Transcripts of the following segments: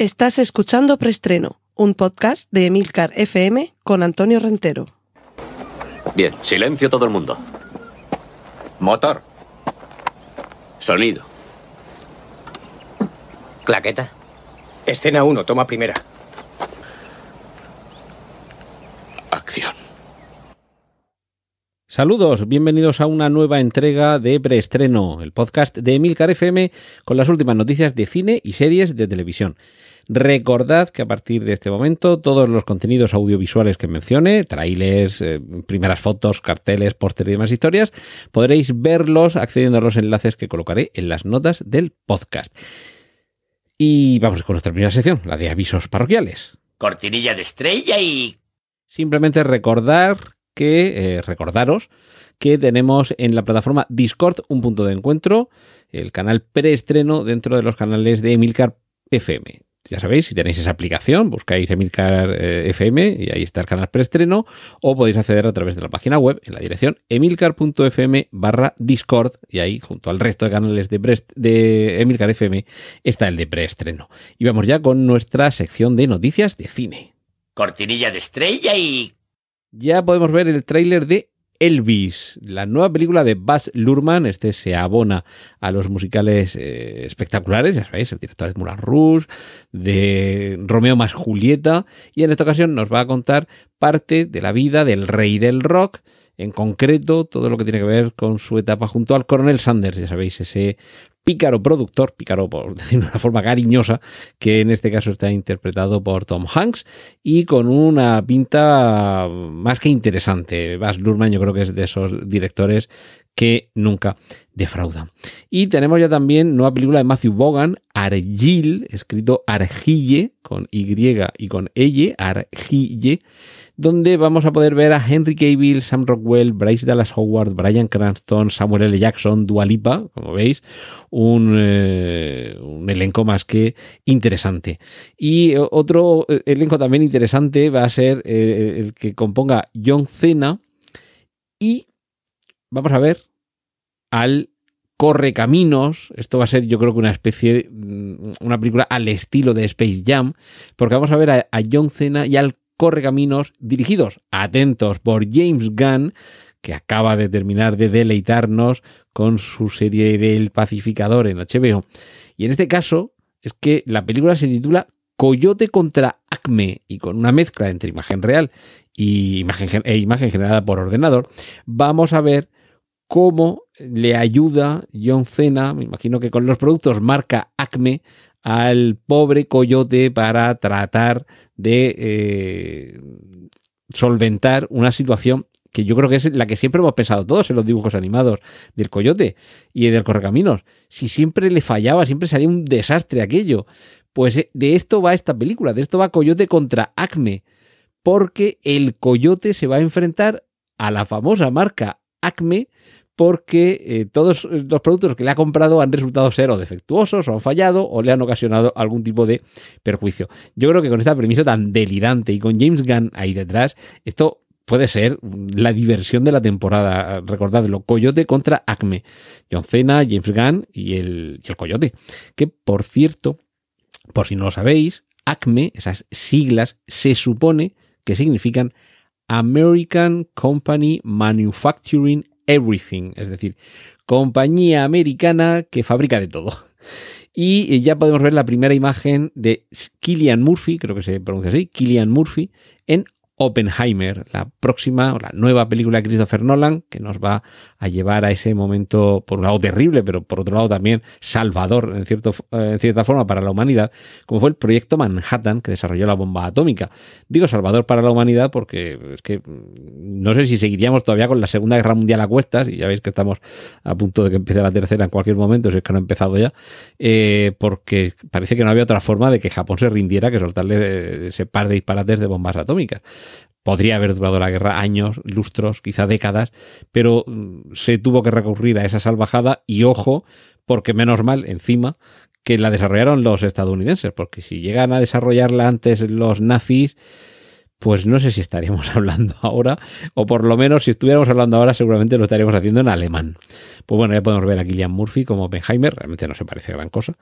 Estás escuchando Preestreno, un podcast de Emilcar FM con Antonio Rentero. Bien, silencio todo el mundo. Motor. Sonido. Claqueta. Escena 1, toma primera. Acción. Saludos, bienvenidos a una nueva entrega de Preestreno, el podcast de Emilcar FM con las últimas noticias de cine y series de televisión. Recordad que a partir de este momento todos los contenidos audiovisuales que mencione, trailers, eh, primeras fotos, carteles, póster y demás historias, podréis verlos accediendo a los enlaces que colocaré en las notas del podcast. Y vamos con nuestra primera sección, la de avisos parroquiales. Cortinilla de estrella y... Simplemente recordar que, eh, recordaros que tenemos en la plataforma Discord un punto de encuentro, el canal preestreno dentro de los canales de Emilcar FM. Ya sabéis, si tenéis esa aplicación, buscáis Emilcar eh, FM y ahí está el canal preestreno, o podéis acceder a través de la página web en la dirección emilcar.fm barra Discord, y ahí junto al resto de canales de, Pre- de Emilcar FM está el de preestreno. Y vamos ya con nuestra sección de noticias de cine. Cortinilla de estrella y... Ya podemos ver el tráiler de Elvis, la nueva película de Baz Luhrmann. Este se abona a los musicales eh, espectaculares, ya sabéis, el director de Moulin Rouge, de Romeo más Julieta, y en esta ocasión nos va a contar parte de la vida del rey del rock, en concreto todo lo que tiene que ver con su etapa junto al coronel Sanders, ya sabéis, ese pícaro productor, pícaro por decirlo de una forma cariñosa, que en este caso está interpretado por Tom Hanks y con una pinta más que interesante. Baz Luhrmann yo creo que es de esos directores que nunca defraudan. Y tenemos ya también nueva película de Matthew Bogan, Argyle, escrito Argille, con Y y con Elle, Argille, donde vamos a poder ver a Henry Cavill, Sam Rockwell, Bryce Dallas Howard, Brian Cranston, Samuel L. Jackson, Dua Lipa, como veis, un, eh, un elenco más que interesante. Y eh, otro eh, elenco también interesante va a ser el que componga John Cena y vamos a ver al Correcaminos. Esto va a ser, yo creo que una especie, mm, una película al estilo de Space Jam, porque vamos a ver a, a John Cena y al Correcaminos dirigidos, atentos, por James Gunn, que acaba de terminar de deleitarnos con su serie del Pacificador en HBO. Y en este caso es que la película se titula Coyote contra Acme y con una mezcla entre imagen real y imagen, gen- e imagen generada por ordenador, vamos a ver cómo le ayuda John Cena, me imagino que con los productos marca Acme, al pobre coyote para tratar de eh, solventar una situación que yo creo que es la que siempre hemos pensado todos en los dibujos animados del coyote y del correcaminos. Si siempre le fallaba, siempre salía un desastre aquello. Pues eh, de esto va esta película, de esto va Coyote contra Acme, porque el coyote se va a enfrentar a la famosa marca Acme porque eh, todos los productos que le ha comprado han resultado ser o defectuosos o han fallado o le han ocasionado algún tipo de perjuicio. Yo creo que con esta premisa tan delirante y con James Gunn ahí detrás, esto puede ser la diversión de la temporada. Recordadlo, Coyote contra Acme. John Cena, James Gunn y el, y el Coyote. Que, por cierto, por si no lo sabéis, Acme, esas siglas, se supone que significan American Company Manufacturing Everything, es decir, compañía americana que fabrica de todo. Y ya podemos ver la primera imagen de Killian Murphy, creo que se pronuncia así, Killian Murphy, en Oppenheimer, la próxima o la nueva película de Christopher Nolan, que nos va a llevar a ese momento, por un lado terrible, pero por otro lado también salvador, en, cierto, eh, en cierta forma, para la humanidad, como fue el proyecto Manhattan, que desarrolló la bomba atómica. Digo salvador para la humanidad porque es que mm, no sé si seguiríamos todavía con la Segunda Guerra Mundial a cuestas, y ya veis que estamos a punto de que empiece la tercera en cualquier momento, si es que no ha empezado ya, eh, porque parece que no había otra forma de que Japón se rindiera que soltarle eh, ese par de disparates de bombas atómicas. Podría haber durado la guerra años, lustros, quizá décadas, pero mm, se tuvo que recurrir a esa salvajada y ojo, porque menos mal, encima, que la desarrollaron los estadounidenses, porque si llegan a desarrollarla antes los nazis, pues no sé si estaríamos hablando ahora, o por lo menos si estuviéramos hablando ahora, seguramente lo estaríamos haciendo en alemán. Pues bueno, ya podemos ver a Killian Murphy como Benheimer, realmente no se parece gran cosa,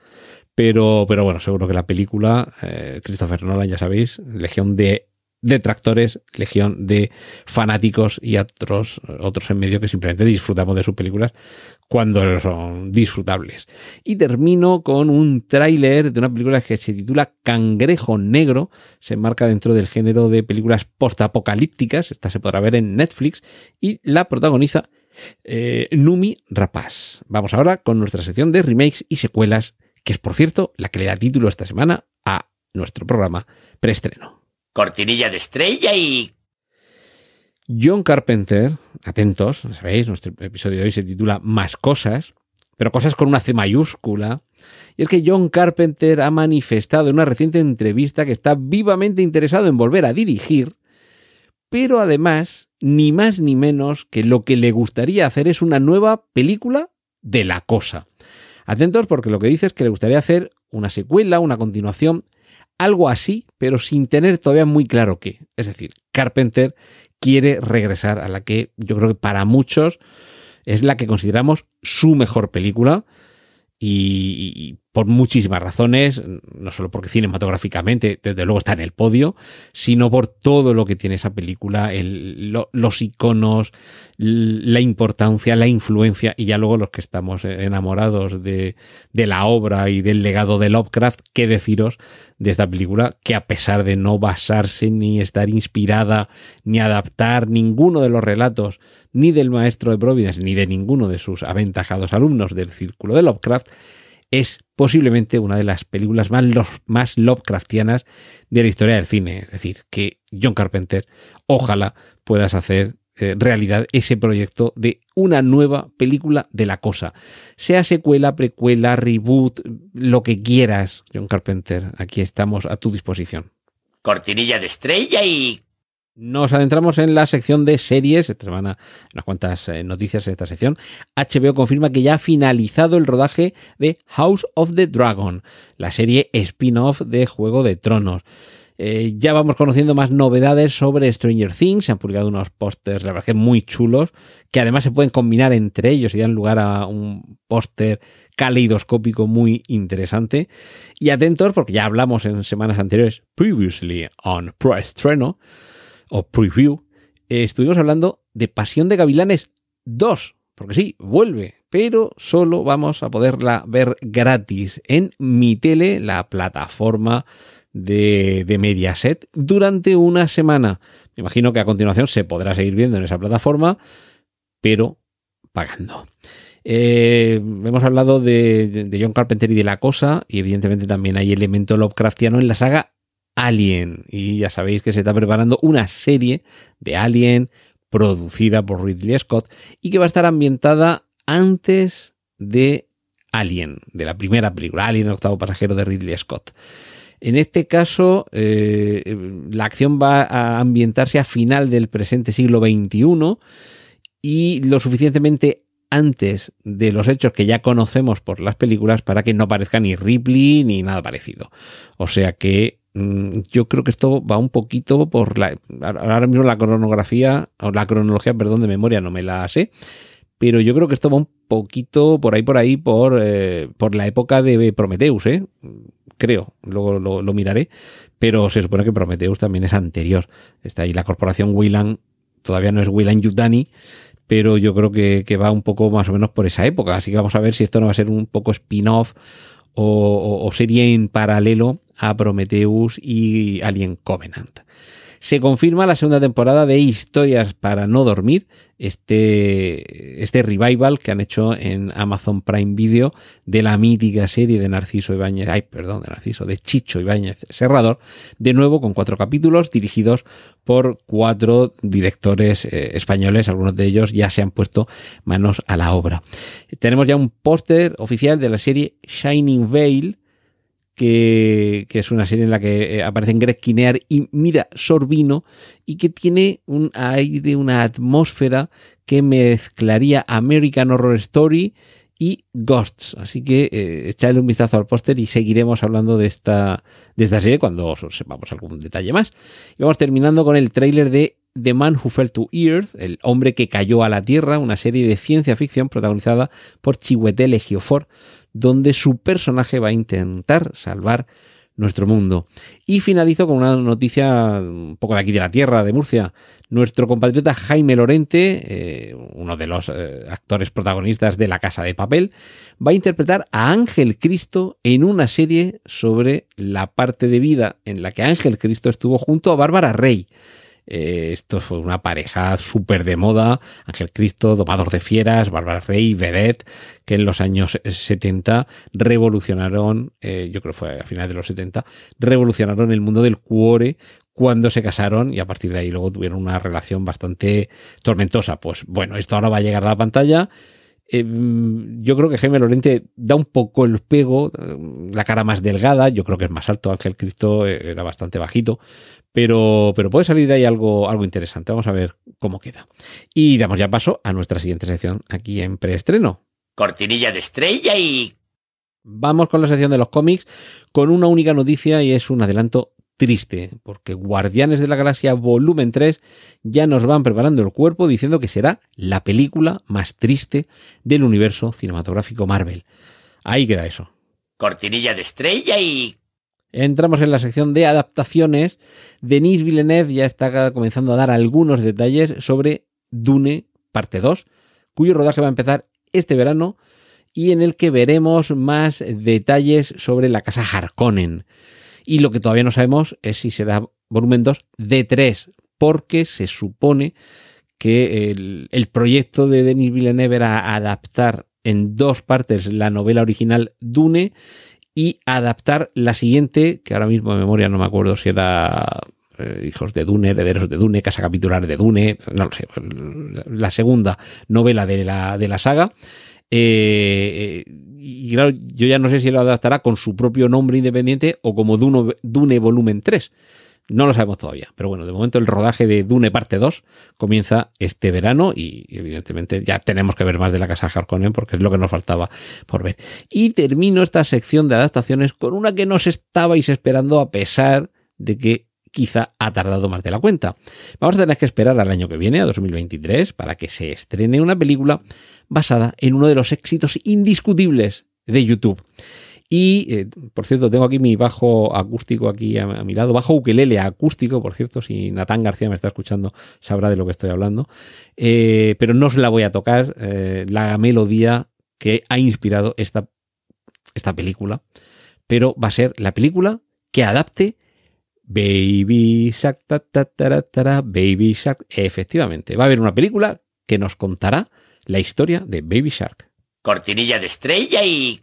pero, pero bueno, seguro que la película, eh, Christopher Nolan, ya sabéis, legión de detractores, legión de fanáticos y otros, otros en medio que simplemente disfrutamos de sus películas cuando son disfrutables. Y termino con un tráiler de una película que se titula Cangrejo Negro, se enmarca dentro del género de películas postapocalípticas, esta se podrá ver en Netflix, y la protagoniza eh, Numi Rapaz. Vamos ahora con nuestra sección de remakes y secuelas, que es por cierto la que le da título esta semana a nuestro programa preestreno cortinilla de estrella y... John Carpenter, atentos, sabéis, nuestro episodio de hoy se titula Más cosas, pero cosas con una C mayúscula. Y es que John Carpenter ha manifestado en una reciente entrevista que está vivamente interesado en volver a dirigir, pero además, ni más ni menos que lo que le gustaría hacer es una nueva película de la cosa. Atentos porque lo que dice es que le gustaría hacer una secuela, una continuación algo así, pero sin tener todavía muy claro qué. Es decir, Carpenter quiere regresar a la que yo creo que para muchos es la que consideramos su mejor película y, por muchísimas razones, no solo porque cinematográficamente, desde luego está en el podio, sino por todo lo que tiene esa película, los iconos, la importancia, la influencia, y ya luego los que estamos enamorados de, de la obra y del legado de Lovecraft, qué deciros de esta película, que a pesar de no basarse ni estar inspirada ni adaptar ninguno de los relatos ni del maestro de Providence ni de ninguno de sus aventajados alumnos del círculo de Lovecraft, es posiblemente una de las películas más, más Lovecraftianas de la historia del cine. Es decir, que John Carpenter, ojalá puedas hacer eh, realidad ese proyecto de una nueva película de la cosa. Sea secuela, precuela, reboot, lo que quieras, John Carpenter. Aquí estamos a tu disposición. Cortinilla de estrella y nos adentramos en la sección de series. Esta semana unas cuantas eh, noticias en esta sección. HBO confirma que ya ha finalizado el rodaje de House of the Dragon, la serie spin-off de Juego de Tronos. Eh, ya vamos conociendo más novedades sobre Stranger Things. Se han publicado unos pósters, la verdad que muy chulos, que además se pueden combinar entre ellos y dan lugar a un póster caleidoscópico muy interesante. Y atentos, porque ya hablamos en semanas anteriores, previously on Pro-Estreno, o preview, eh, estuvimos hablando de Pasión de Gavilanes 2, porque sí, vuelve, pero solo vamos a poderla ver gratis en mi tele, la plataforma de, de, Mediaset, durante una semana. Me imagino que a continuación se podrá seguir viendo en esa plataforma, pero pagando. Eh, hemos hablado de, de, John Carpenter y de la cosa, y evidentemente también hay elemento Lovecraftiano en la saga Alien. Y ya sabéis que se está preparando una serie de Alien producida por Ridley Scott y que va a estar ambientada antes de Alien, de la primera película, Alien, octavo pasajero de Ridley Scott. En este caso, eh, la acción va a ambientarse a final del presente siglo XXI y lo suficientemente antes de los hechos que ya conocemos por las películas para que no parezca ni Ripley ni nada parecido. O sea que yo creo que esto va un poquito por la. Ahora mismo la cronografía, o la cronología, perdón, de memoria no me la sé, pero yo creo que esto va un poquito por ahí, por ahí, por, eh, por la época de Prometheus, ¿eh? Creo, luego lo, miraré, pero se supone que Prometheus también es anterior. Está ahí la corporación Weyland, todavía no es Weyland Yutani, pero yo creo que va un poco más o menos por esa época, así que vamos a ver si esto no va a ser un poco spin-off o, sería en paralelo a Prometheus y Alien Covenant. Se confirma la segunda temporada de Historias para no dormir, este, este revival que han hecho en Amazon Prime Video de la mítica serie de Narciso Ibáñez, ay, perdón, de Narciso, de Chicho Ibáñez Serrador, de nuevo con cuatro capítulos dirigidos por cuatro directores eh, españoles, algunos de ellos ya se han puesto manos a la obra. Tenemos ya un póster oficial de la serie Shining Veil, que, es una serie en la que eh, aparecen Greg Kinear y Mira Sorbino y que tiene un aire, una atmósfera que mezclaría American Horror Story y Ghosts. Así que eh, echadle un vistazo al póster y seguiremos hablando de esta, de esta serie cuando sepamos algún detalle más. Y vamos terminando con el tráiler de The Man Who Fell to Earth, el hombre que cayó a la Tierra, una serie de ciencia ficción protagonizada por Chiwetel Ejiofor, donde su personaje va a intentar salvar nuestro mundo. Y finalizo con una noticia un poco de aquí de la tierra, de Murcia. Nuestro compatriota Jaime Lorente, eh, uno de los eh, actores protagonistas de La Casa de Papel, va a interpretar a Ángel Cristo en una serie sobre la parte de vida en la que Ángel Cristo estuvo junto a Bárbara Rey. Eh, esto fue una pareja súper de moda. Ángel Cristo, Domador de Fieras, Bárbara Rey, Vedette, que en los años 70 revolucionaron, eh, yo creo que fue a finales de los 70, revolucionaron el mundo del cuore cuando se casaron y a partir de ahí luego tuvieron una relación bastante tormentosa. Pues bueno, esto ahora va a llegar a la pantalla. Eh, yo creo que Jaime Lorente da un poco el pego, la cara más delgada, yo creo que es más alto, Ángel Cristo era bastante bajito, pero, pero puede salir de ahí algo, algo interesante. Vamos a ver cómo queda. Y damos ya paso a nuestra siguiente sección aquí en preestreno. Cortinilla de estrella y... Vamos con la sección de los cómics con una única noticia y es un adelanto triste, porque Guardianes de la Galaxia Volumen 3 ya nos van preparando el cuerpo diciendo que será la película más triste del universo cinematográfico Marvel. Ahí queda eso. Cortinilla de estrella y... Entramos en la sección de adaptaciones. Denis Villeneuve ya está comenzando a dar algunos detalles sobre Dune parte 2, cuyo rodaje va a empezar este verano y en el que veremos más detalles sobre la casa Harkonnen. Y lo que todavía no sabemos es si será volumen 2 de 3, porque se supone que el, el proyecto de Denis Villeneuve era adaptar en dos partes la novela original Dune y adaptar la siguiente, que ahora mismo de memoria no me acuerdo si era eh, Hijos de Dune, Herederos de Dune, Casa Capitular de Dune, no lo sé, la segunda novela de la, de la saga. Eh, y claro, yo ya no sé si lo adaptará con su propio nombre independiente o como Dune, Dune Volumen 3. No lo sabemos todavía, pero bueno, de momento el rodaje de Dune parte 2 comienza este verano y evidentemente ya tenemos que ver más de la casa Harkonnen porque es lo que nos faltaba por ver. Y termino esta sección de adaptaciones con una que nos estabais esperando a pesar de que quizá ha tardado más de la cuenta. Vamos a tener que esperar al año que viene, a 2023, para que se estrene una película basada en uno de los éxitos indiscutibles de YouTube. Y, eh, por cierto, tengo aquí mi bajo acústico aquí a, mi lado, bajo ukelele acústico, por cierto, si Natán García me está escuchando sabrá de lo que estoy hablando, eh, pero no se la voy a tocar, eh, la melodía que ha inspirado esta, esta película, pero va a ser la película que adapte Baby Shark, ta, ta, ta, ta, Baby Shark, efectivamente, va a haber una película que nos contará la historia de Baby Shark. Cortinilla de estrella y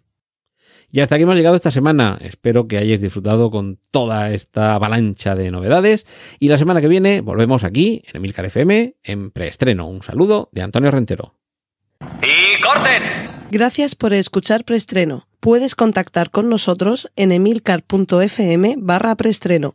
y hasta aquí hemos llegado esta semana. Espero que hayáis disfrutado con toda esta avalancha de novedades. Y la semana que viene volvemos aquí, en Emilcar FM, en preestreno. Un saludo de Antonio Rentero. ¡Y corten! Gracias por escuchar preestreno. Puedes contactar con nosotros en emilcar.fm barra preestreno,